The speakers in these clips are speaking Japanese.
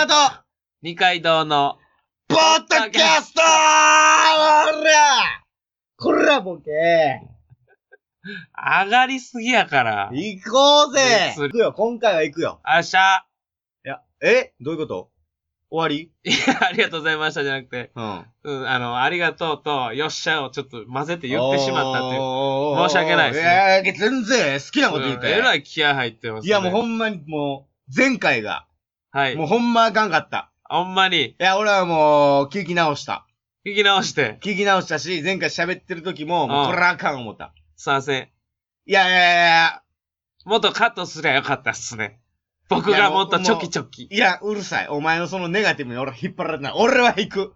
島と、二階堂の、ポッドキャストーらこらボケ上がりすぎやから。行こうぜ行くよ、今回は行くよ。あっしゃ。いや、え？どういうこと？終わり？いや、ありがとうございましたじゃなくて、うん。うん、あの、ありがとうと、よっしゃをちょっと混ぜて言ってしまったっていう。いう申し訳ないですねいや、全然好きなこと言ううんて。えらい気合入ってます、ね。いや、もうほんまにもう、前回が、はい。もうほんまあかんかった。ほんまに、いや、俺はもう、聞き直した。聞き直して、聞き直したし、前回喋ってる時も、もううんこれあかん思った。すいません。いやいやいやいや、もっとカットすりゃよかったっすね。僕がもっとチョキチョキ。いや、うるさい。お前のそのネガティブに俺は引っ張られてない。俺は行く。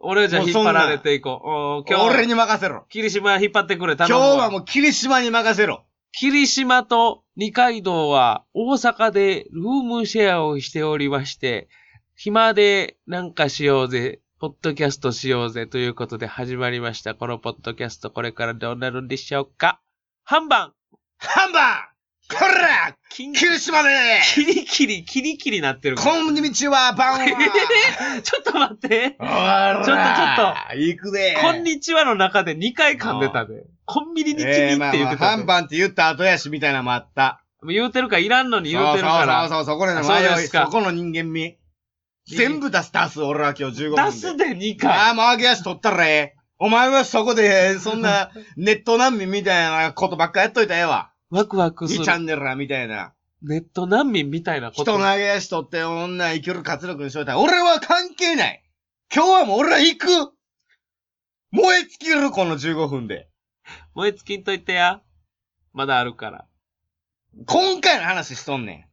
俺じゃ引っ張られていこう。おー今日、俺に任せろ。霧島引っ張ってくれ、今頼むわ日はもう霧島に任せろ。霧島と二階堂は大阪でルームシェアをしておりまして、暇でなんかしようぜ、ポッドキャストしようぜということで始まりました。このポッドキャストこれからどうなるんでしょうか？半番ハンバーこら霧島でキリキリ、キリキリなってる。こんにちは、バンはちょっと待って。ちょっとちょっと。行くで。こんにちはの中で2回噛んでたで。コンビニにキリってえー、言まあまあ、ってたで。ハンバンって言った後やし、みたいなのもあった。言うてるかいらんのに言うてるかそうら。そうそう、そこでのあそう迷い、ですかそこの人間味。全部出す、出す、俺は今日15分で。出すで2あ回。あ、もう揚げ足取ったらええ。お前はそこで、そんな、ネット難民みたいなことばっかやっといたらええわ。ワクワクす2るチ。ャンネルらみたいな。ネット難民みたいなこと。人の揚げ足取って女生きる活力にしといたら、俺は関係ない。今日はもう俺は行く燃え尽きる、この15分で。燃え尽きんといてや。まだあるから。今回の話しとんね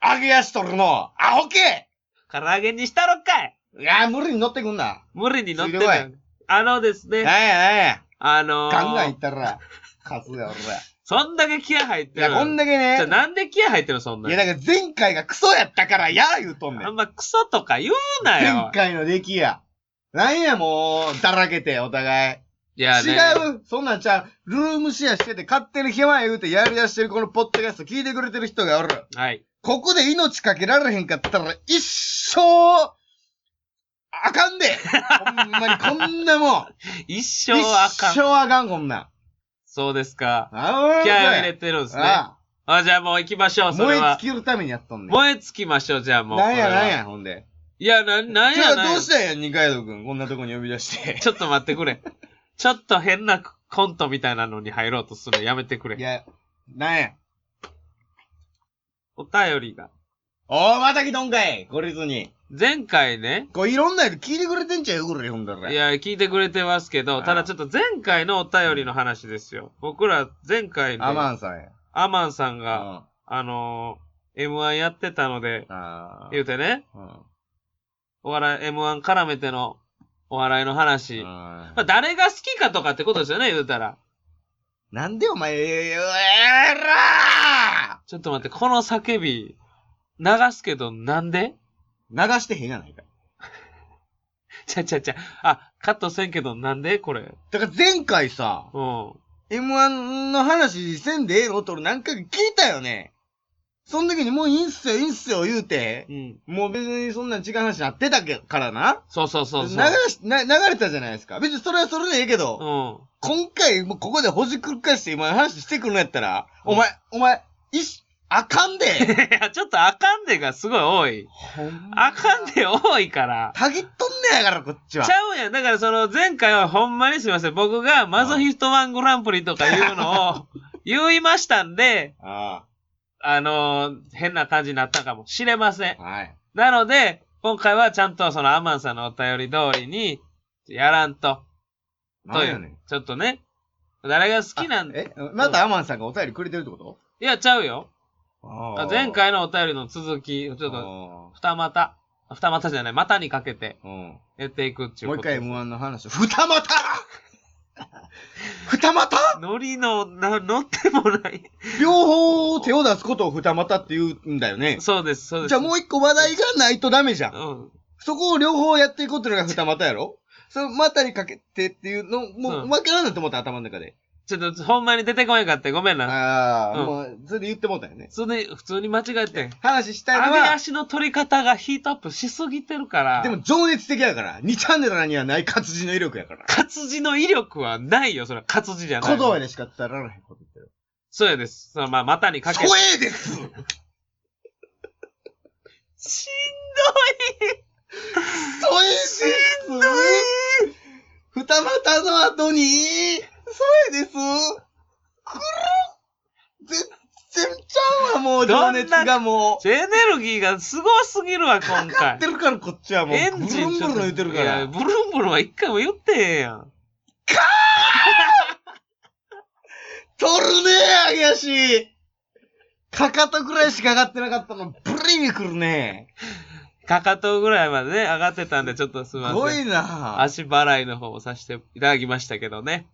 ん。揚げ足取るの、アホけ唐揚げにしたろかいいや、無理に乗ってくんな。無理に乗ってついてこいる。あのですね、なんやなんや。あのー、ガンガンいったら、勝つよ、そんだけ気合入って俺。る。いや、こんだけじゃ。なんで気合入ってるのそんないや、だから前回がクソやったから、やー言うとんねん。あんまクソとか言うな前よ。回の出来や。なんやもう、だらけて、お互い。いやね。違うそんなんちゃう。ルームシェアしてて、勝手に暇言うてやり出してるこのポッドキャスト聞いてくれてる人がおる。はい。ここで命かけられへんかったら、一生、あかんでほんまにこんなもん。一生あかん。一生あかん、こんなん。そうですか。あ気合を入れてるんですね。ああじゃあもう行きましょう、あ燃えそれは。尽きるためにやっとんねん。燃え尽きましょう、じゃあもう。なんやこれはなんや、ほんで。いや、な、なんそれはやなんやどうしたんや、二階堂くん。こんなとこに呼び出して。ちょっと待ってくれ。ちょっと変なコントみたいなのに入ろうとするのやめてくれ。いや、なんや。お便りが。おー、また来とんかいこれずに。前回ね、こういろんなやつ聞いてくれてんちゃうよ、これ、ほんだら。いや、聞いてくれてますけど、ただちょっと前回のお便りの話ですよ。僕ら前回で、アマンさんや。アマンさんうが、ん。あのー、M1 やってたので、あ言うてね、うん。お笑い、M1 絡めてのお笑いの話。うんまあ、誰が好きかとかってことですよね、言うたら。なんでお前、えらちょっと待って、この叫び、流すけど、なんで？ー流してへんやないか。ちゃちゃちゃ。あ、カットせんけど、なんで？これ。だから前回さ、うん。M1 の話せんでええの？と俺何回か聞いたよね。その時にもういいんすよ、いいんすよ言うてう、ん。もう別にそんな違う話になってたけからな。そうそうそうそう。流し、な、流れたじゃないですか。別にそれはそれでええけど、うん。今回もうここでほじくり返して今話してくるのやったら、うんお前、お前、いし、あかんで。いや、ちょっとあかんでがすごい多い。ほんまあかんで多いから。たぎっとんねやから、こっちはち。ゃうやん。だからその前回はほんまにすみません。僕がマゾヒストワングランプリとかいうのを言いましたんで、ああのー変な感じになったかもしれませんあ。。はい。なので、今回はちゃんとそのアマンさんのお便り通りに、やらんと。という。ちょっとね。誰が好きなん？えまたアマンさんがお便りくれてるってこと？いや、ちゃうよ。あ前回のお便りの続き、ちょっと、と、二股、二股じゃない、股にかけてうん。やっていくっていうこと。もう一回 M1 の話を。二股二股？ノリの、な、乗ってもない。両方手を出すことを二股って言うんだよね。そうです、そうです。じゃあもう一個話題がないとダメじゃん。うん。そこを両方やっていこうっていうのが二股やろ？その股にかけてっていうの、もう、うけなんだと思った頭の中で。ちょっと、ほんまに出てこなかった。ごめんな。ああ、うんもう、それで言ってもうたよね。普通に、普通に間違えてん。話したいのは、足の取り方がヒートアップしすぎてるから。でも、情熱的やから、2チャンネルにはない活字の威力やから。活字の威力はないよ、それは活字じゃない。小道でしか伝えられないこと言ってる。そうやです。そのまあ、股にかけて。そえですしそえです二股の後に、そえですくる全然ちゃうわ、もう、情熱がもんどい。エネルギーがすごすぎるわ、う。か今回かって。るから、こっちはもう。エンジンブルンブルン言ってるかいやら。ブルンブルンは一回も言ってへんやん。取るねえ、揚げ足かかとぐらいしか上がってなかったの、ブリに来るね。かかとぐらいまでね、上がってたんで、ちょっとすすみません。ごいな足払いの方をさせていただきましたけどね。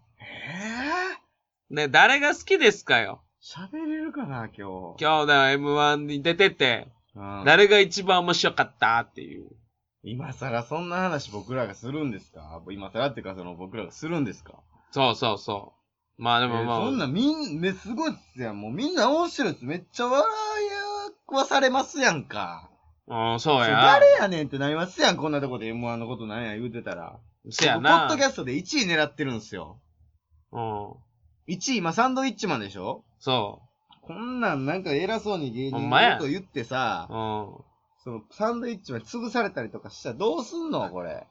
えね、誰が好きですかよ？ぇ、喋れるかな、今日。今日だ M1 に出てて、うん誰が一番面白かったっていう。今更そんな話僕らがするんですか？今更っていうか、その僕らがするんですか？そうそうそう。まあででもまあ、そんなみん、ね、すごいっすやん。もうみんな面白いっす。めっちゃ笑いわされますやんか。うん、そうや。誰やねんってなりますやん。こんなとこで M1 のことなんや言うてたら。せや僕ポッな。ドキャストで1位狙ってるんすよ。うん。1位、今サンドウィッチマンでしょ？そこんなんなんか偉そうに芸人のこと言ってさう。う、ん。そのサンドウィッチマン潰されたりとかしたらどうすんのこれ？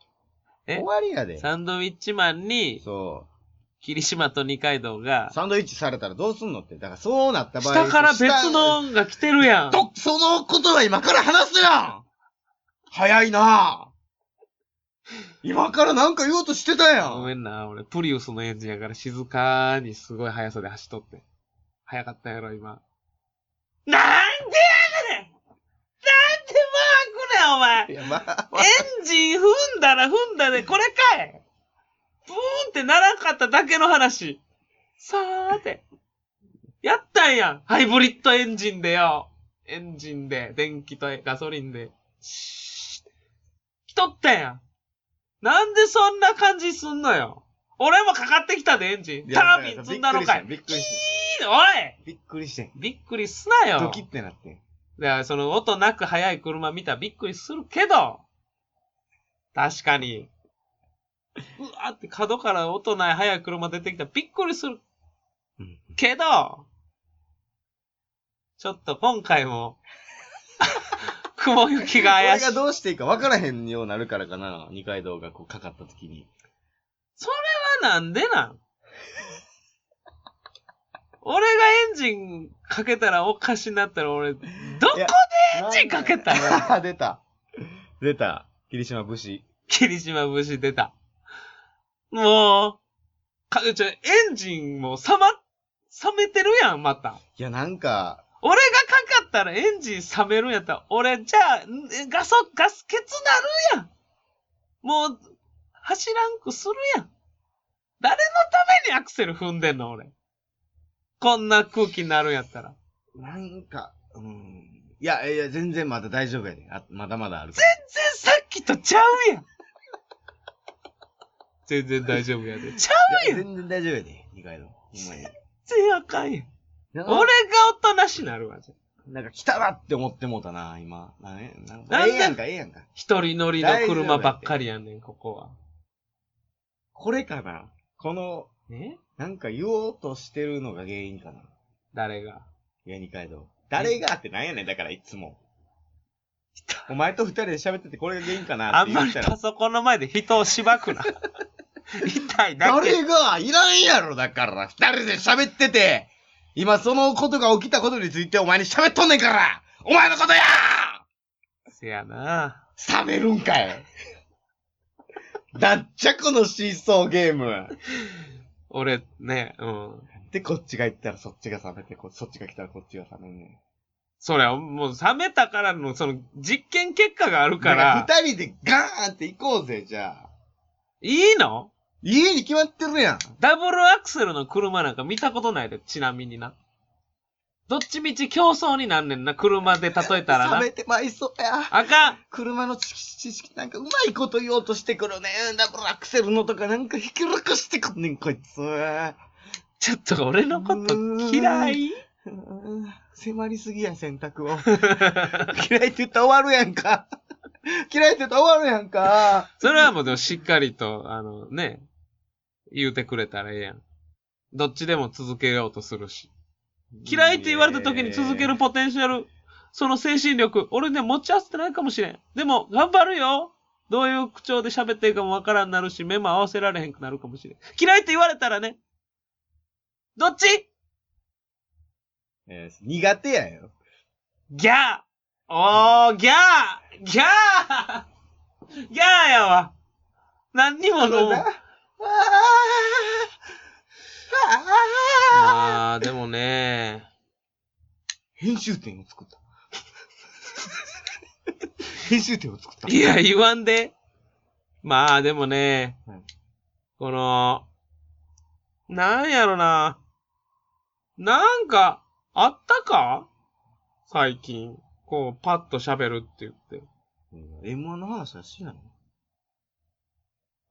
え？終わりやで。サンドウィッチマンに、そ霧島と二階堂がう。、サンドイッチされたらどうすんのって。だからそうなった場合。下から別の音が来てるやん。と、そのことは今から話すやん早いな今からなんか言おうとしてたやんごめんな、俺、プリウスのエンジンやから静かにすごい速さで走っとって。速かったやろ、今。なんでやねんなんでマークねん、お前いや、まあ、エンジン踏んだら踏んだで、これかいブーンってならんかっただけの話。さーて。やったんやん。ハイブリッドエンジンでよ。エンジンで、電気とガソリンで。シーッ来とったやん。なんでそんな感じすんのよ。俺もかかってきたで、エンジン。タービン積んだのかい。びっくりしいいおいびっくりしてん。びっくりすなよ。ドキってなってん。だからその音なく速い車見たらびっくりするけど、確かに、うわーって角から音ない速い車出てきたらびっくりするうんけど、ちょっと今回も、雲行きが怪しい俺が。どうしていいか分からへんようになるからかな。二階堂がこうかかった時に。それはなんでなん？俺がエンジンかけたらおかしになったら俺、どこいやエンジンかけたあ、出た。出た。霧島武士。霧島節出た。もう、か、ちょ、エンジンも冷ま、冷めてるやん、また。いや、なんか、俺がかかったらエンジン冷めるんやったら、俺、じゃあ、んガソ、ガス欠なるやん。もう、走らんくするやん。誰のためにアクセル踏んでんの、俺。こんな空気になるんやったら。なんか、うん。いや、いや、全然まだ大丈夫やで。あまだまだある。全然さっきとちゃうやん。全然大丈夫やで。ちゃいや全然大丈夫やで。二階堂。ほんま全然あかんやん。な俺がおとなしなるわ、じゃあなんか来たなって思ってもうたな、今。なね、なんかなんで？ええやんか、ええやんか。一人乗りの車ばっかりやねん、ここは。これかなこの、え？なんか言おうとしてるのが原因かな。誰が？いや、二階堂。誰がってなんやねん、だからいつも。お前と二人で喋っててこれが原因かなあんまりって言ったらパ。ソコンの前で人をしばくな。痛いだけ。誰が？いらんやろ、だから。二人で喋ってて。今そのことが起きたことについてお前に喋っとんねんからお前のことやせやな。冷めるんかいだっちゃこのシーソーゲーム。俺、ね、うん。で、こっちが行ったらそっちが冷めて、こそっちが来たらこっちが冷めんねん。それはもう冷めたからの、その、実験結果があるか、ら、二人でガーンって行こうぜ、じゃあ。いいの？家に決まってるやん。ダブルアクセルの車なんか見たことないで、ちなみにな。どっちみち競争になんねんな、車で例えたらな冷。めてまいそうや。あかん車の知識、なんかうまいこと言おうとしてくるね。ダブルアクセルのとかなんかひきらかしてくんねん、こいつ。ちょっと俺のこと嫌い？うん迫りすぎや、選択を。嫌いって言ったら終わるやんか。嫌いって言ったら終わるやんか。それはもうでもしっかりと、あのね、言うてくれたらええやん。どっちでも続けようとするし。嫌いって言われた時に続けるポテンシャル、その精神力、俺ね、持ち合わせてないかもしれん。でも、頑張るよどういう口調で喋っていいかもわからんなるし、目も合わせられへんくなるかもしれん。嫌いって言われたらね、どっち？えー苦手やよ。ギャーおー、ギャーギャーギャーやわ何にものまあ、でもね、編集点を作った。編集点を作った。いや、言わんで。まあ、でもね、はいこの、なんやろな。なんか、あったか？最近。こう、パッと喋るって言って。うん M1 の話はしないの？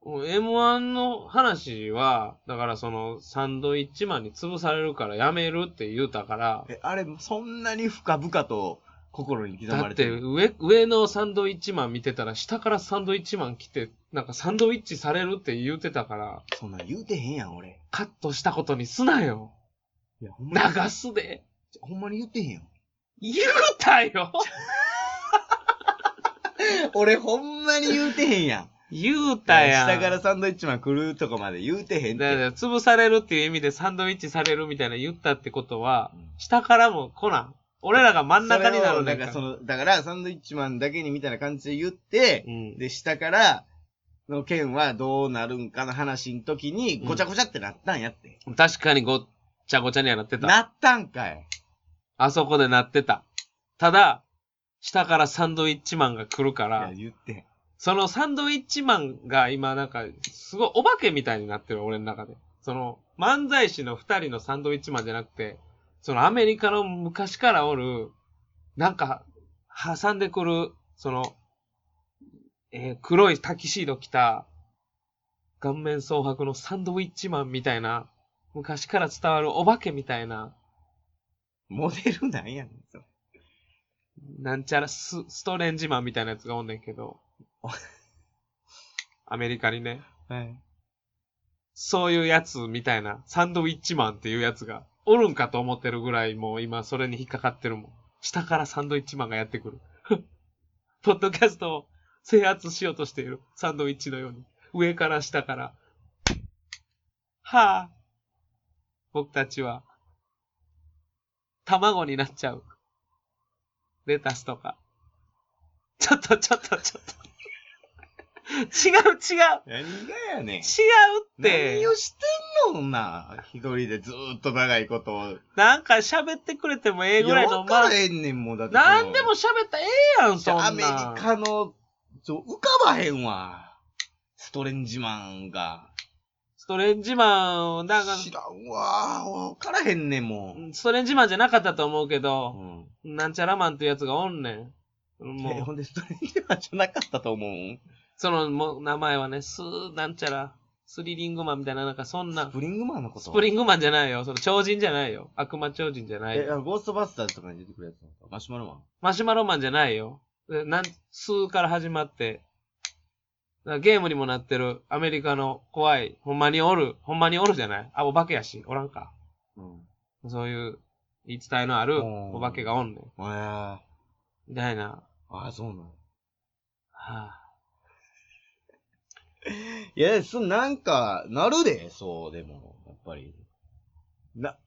M1 の話は、だからその、サンドイッチマンに潰されるからやめるって言うたから、え、あれ、そんなに深々と心に刻だってまれてる。上、上のサンドイッチマン見てたら下からサンドイッチマン来て、なんかサンドイッチされるって言うてたから、そんなん言うてへんやん、俺。カットしたことにすなよ。いや、ほんまに？流すで。ほんまに言ってへんやん。言うたよ 俺、ほんまに言うてへんやん。言うたやん。下からサンドイッチマン来るとこまで言うてへんって。だから潰されるっていう意味でサンドイッチされるみたいな言ったってことはうん、下からも来なん？俺らが真ん中になるねんから。だからその、だからサンドイッチマンだけにみたいな感じで言って、うん。で、下から、の件はどうなるんかの話の時に、ごちゃごちゃってなったんやって。確かにごっちゃごちゃにはなってた。なったんかい。あそこでなってた。ただ、下からサンドイッチマンが来るかいや、ら、言って。そのサンドイッチマンが今なんか、すごいお化けみたいになってる、俺の中で。その、漫才師の二人のサンドイッチマンじゃなくて、そのアメリカの昔からおる、なんか、挟んでくる、その、えー黒いタキシード着た、顔面蒼白のサンドイッチマンみたいな、昔から伝わるお化けみたいな、モデルなんやねん、それ。なんちゃらスストレンジマンみたいなやつがおんねんけど、アメリカにね、はい。そういうやつみたいな、サンドウィッチマンっていうやつが、おるんかと思ってるぐらいもう今それに引っかかってるもん。下からサンドイッチマンがやってくる。ポッドキャストを制圧しようとしている。サンドイッチのように。上から下から。はあ。僕たちは、卵になっちゃう。レタスとか。ちょっとちょっとちょっと。違う違う何がやねん。違うって。何をしてんのな。一人でずーっと長いことを。なんか喋ってくれてもええぐらいの、いやわからへんねん、もうだって。なんでも喋ったらええやん、そんなん。アメリカの、ちょ、浮かばへんわ。ストレンジマンが。ストレンジマン、なんか、知らんわ。わからへんねん、もストレンジマンじゃなかったと思うけう。ど、うん。なんちゃらマンっていうやつがおんねん。え、もう、ほんでストレンジマンじゃなかったと思う？そのもう名前はね、スー、なんちゃら、スリリングマンみたいな、なんかそんなス、プリングマンのこと？スプリングマンじゃないよ。その超人じゃないよ。悪魔超人じゃないえ、ゴーストバスターズとかに出てくるやつなのか？マシュマロマン？マシュマロマンじゃないよ。でなん、スーから始まって、だからゲームにもなってるアメリカの怖い、ほんまにおる、ほんまにおるじゃない？あ、お化けやし、おらんか。うん。そういう言い伝えのあるうんお化けがおんねん。えー、みたいな。ああ、そうなの。はあ、いや、そ、なんか、なるで、そう、でも、やっぱり。な、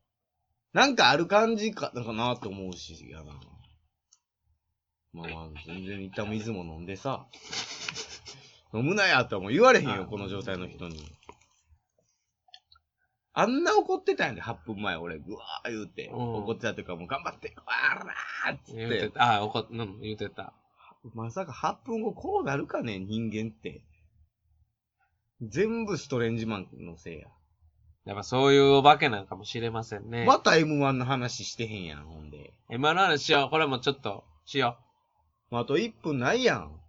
なんかある感じか、なんかなって思うし、やな。まあまあ、全然一旦水も飲んでさ。飲むなやとはもう言われへんよ、あこの状態の人に。あんな怒ってたんやで、8分前、俺、ぐわー言うて。うん怒ってたというか、もう頑張って、わーらーっつって。言うてた。ああ、怒っ、うん、言うてた。まさか8分後こうなるかね、人間って。全部ストレンジマンのせいや。やっぱそういうお化けなんかもしれませんね。また M1 の話してへんやん、ほんで。今の話しよう。これもちょっと、しよもうあと1分ないやん。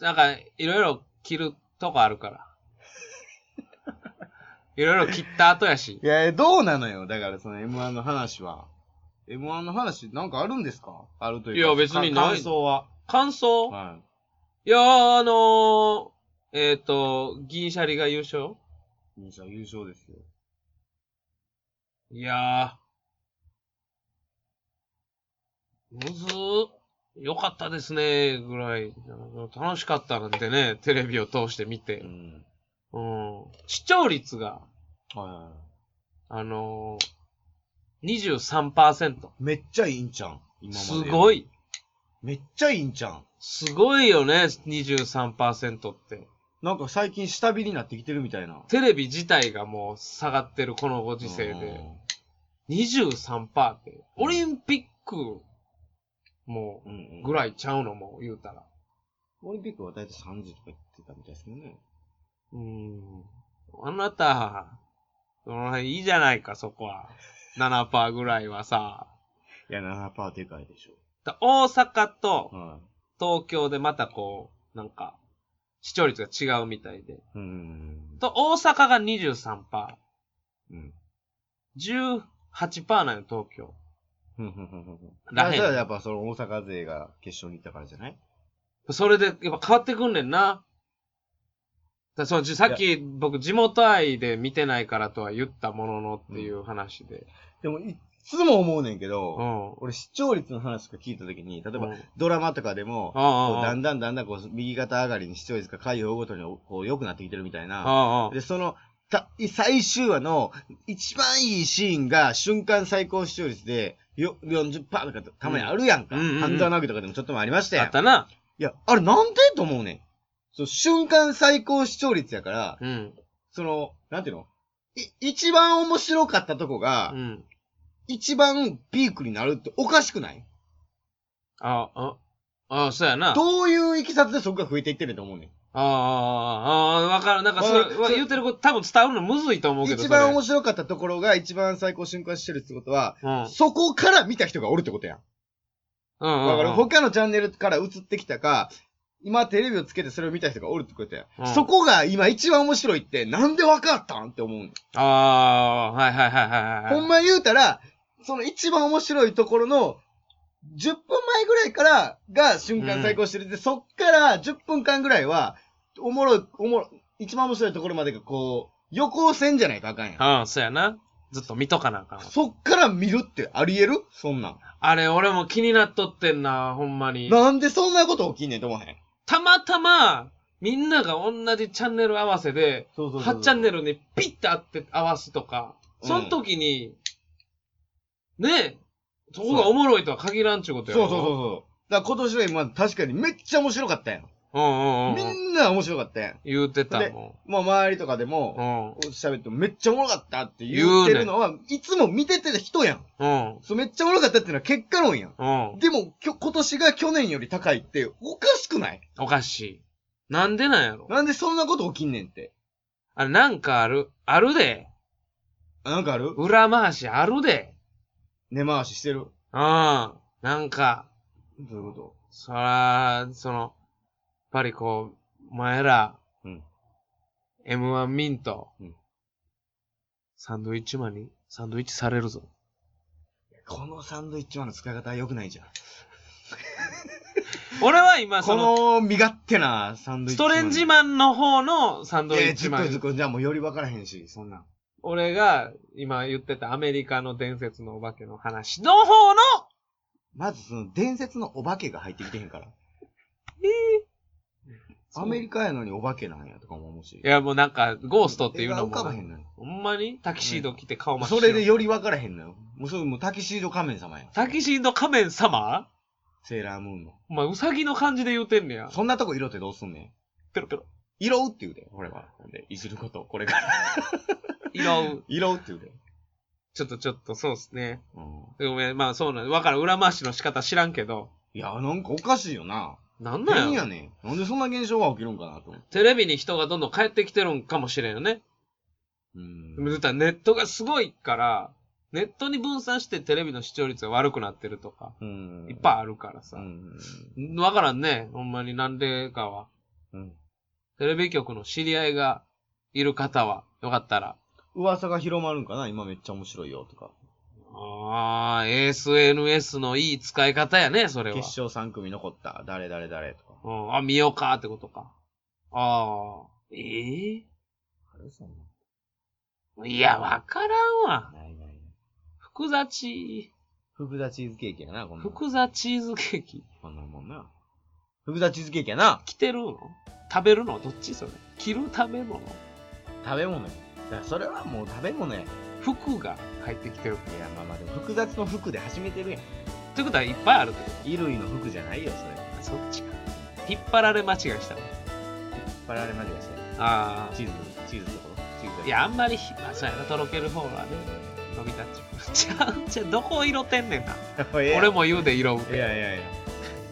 う。なんか、いろいろ切るとこあるから。いろいろ切った後やし。いや、どうなのよ。だからその M1 の話は。M1 の話、なんかあるんですか？あるというか。いや別にないか感想は。感想？はいやー、あのー、えっ、と、銀シャリが優勝？い。優勝、優勝ですよ。いやー、むずー。よかったですね、ぐらい。楽しかったなんてね、テレビを通して見うて。ん。うん。視聴率が、はい。あのー、23%。めっちゃいいんちゃん。今まですご。い。めっちゃいいんちゃん。すごいよね、23%って。なんか最近下火になってきてるみたいな。テレビ自体がもう下がってるこのご時世で。23%って。オリンピック、もうぐらいちゃうのも言うたら。オリンピックは大体30とか言ってたみたいですけどね。うーん。あなた、そのいいじゃないか、そこは。7%ぐらいはさ。いや、7%でかいでしょ。だ大阪とは東京でまたこう、なんか、視聴率が違うみたいで。い。うん。と、大阪が23%。うん。18%なんよ、東京。ふんふんふん。らへんやっぱその大阪勢が決勝に行ったからじゃない？それで、やっぱ変わってくんねんな。だそうじさっき僕地元愛で見てないからとは言ったもののっていう話で。でも、いつも思うねんけうど、ん。俺視聴率の話とか聞いたときに、例えばうんドラマとかでも、だんだんだんだんこう右肩上がりに視聴率が回を追うごとにこう良くなってきてるみたいな。で、その、た最終話の一番いいシーンが瞬間最高視聴率でよ40%とかたまにあるやんか。うんうんうんうん半沢直樹とかでもちょっともありましたやん。あったな。いや、あれなんでと思うねん。そう、瞬間最高視聴率やから、うん。その、なんていうの？い、一番面白かったとこが、うん。一番ピークになるっておかしくない？ああ、ああ、そうやな。ああ、どういういきさつでそこが増えていってると思うねん？ああ、ああ、わかる。なんかそれ、わかるわ言ってること多分伝わるのむずいと思うけど。一番面そ白かったところが一番最高瞬間視聴率ってことは、れうん。そこから見た人がおるってことやん。うんうんうん。わかる？他のチャンネルから映ってきたか、今テレビをつけてそれを見た人がおるってことや。うんそこが今一番面白いってなんでわかったんって思う。ああ、はいはいはいはいはい。ほんま言うたら、その一番面白いところの、10分前ぐらいからが瞬間最高してる。で、そっから10分間ぐらいは、おもろい、おもろ、一番面白いところまでがこう、横線じゃないとあかんやん。ああ、そうやな。ずっと見とかなあかんわ。そっから見るってあり得る？そんなん。あれ、俺も気になっとってんな、ほんまに。なんでそんなこと起きんねんと思わへん？たまたま、みんなが同じチャンネル合わせで、そうそう8チャンネルにピッて合って合わすとか、うんその時に、ねえ、そこがおもろいとは限らんちゅうことやろ。そうそうそうそう。だから今年は今確かにめっちゃ面白かったやん。うんうんうん。みんな面白かったやん。言うてたでももう周りとかでん。も、うん。喋ってもめっちゃおもろかったって言ってるのは、いつも見ててた人やん。うん。そうめっちゃおもろかったっていうのは結果論やん。うん。でも、きょ今年が去年より高いっておかしくない？おかしい。なんでなんやろ？なんでそんなこと起きんねんって？あれ、なんかある、あるで。あなんかある？裏回しあるで。根回ししてるうん。なんか、どういうこそら、その、やっぱりこう、お前ら、うん。M1 ミント、うんサンドイッチマンにサンドイッチされるぞ。とこのサンドイッチマンの使い方は良くないじゃん。俺は今、そこの、の身勝手なサンドイッチマン。ストレンジマンの方のサンドイえー、ッチマン。ずっとずっと、じゃあもうより分からへんし、そんなん。俺が今言ってたアメリカの伝説のお化けの話の方の、まずその伝説のお化けが入ってきてへんから。アメリカやのにお化けなんやとかも思うし。いやもうなんか、ゴーストっていうのも浮かばへんのよ。ほんまにタキシード着て顔真っそ白れでより分からへんのよ。もうそれもうタキシード仮面様や。タキシード仮面様？セーラームーンの。お前、ウサギの感じで言うてんねや。そんなとこ色ってどうすんねん。ペロペロ。色うって言うで、俺は。で、いじること、これから。色う。色うって言うで。ちょっとちょっと、そうっすね。うん。ごめん、まあそうなんわからん。裏回しの仕方知らんけど。いや、なんかおかしいよな。なんなんやねん。なんでそんな現象が起きるんかなと思って。テレビに人がどんどん帰ってきてるんかもしれんよね。うんでもネットがすごいから、ネットに分散してテレビの視聴率が悪くなってるとか、うん。いっぱいあるからさう。ん。わからんね。ほんまになんでかは。うん。テレビ局の知り合いがいる方は、よかったら、噂が広まるんかな？今めっちゃ面白いよとか。ああ、SNS のいい使い方やね、それは。決勝3組残った。誰誰誰とか。うん、あ、見ようかってことか。ああ、ええあれそんいや、わからんわ。な。ないないない。福座チ福田チーズケーキやな、こんー、なもん。福座チーズケーキ。こんなもんな。福田チーズケーキやな。着てるの？食べるの？どっちそれ？着る食べ物？食べ物や。だからそれはもう食べ物や。い服が入ってきてる。や、まあまあでも複雑の服で始めてるやん。ということはいっぱいあるってこ衣類の服じゃないよ、それ。とそっちか。引っ張られ間違いしたの？バラれまでがしたよ。あチーズ、チーズってことチーズあ。いや、あんまりひ、まあ、そうやな、とろける方はね、伸びたっちゃう。ちゃうちゃう、どこ色てんねんな。俺俺。も言うで色ういて。やいやいや。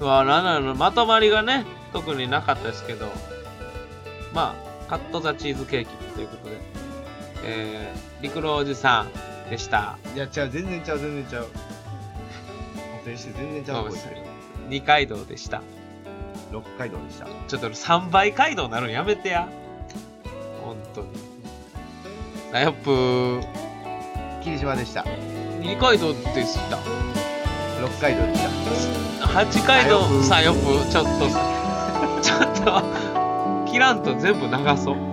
うわ、なんなの、まとまりがね、特になかったですけど、まあ、カットザチーズケーキということで、えー、陸郎おじさんでした。いや、ちゃう、全然ちゃう、全然ちゃう。全然ちゃう、まあこいつ。二階堂でした。六街道でした。ちょっと3倍街道なるのやめてや。ほんとに。さよっぷー。霧島でした。二階堂でした。六回道でした。八回道さよく。ちょっと、ちょっと、切らんと全部流そう。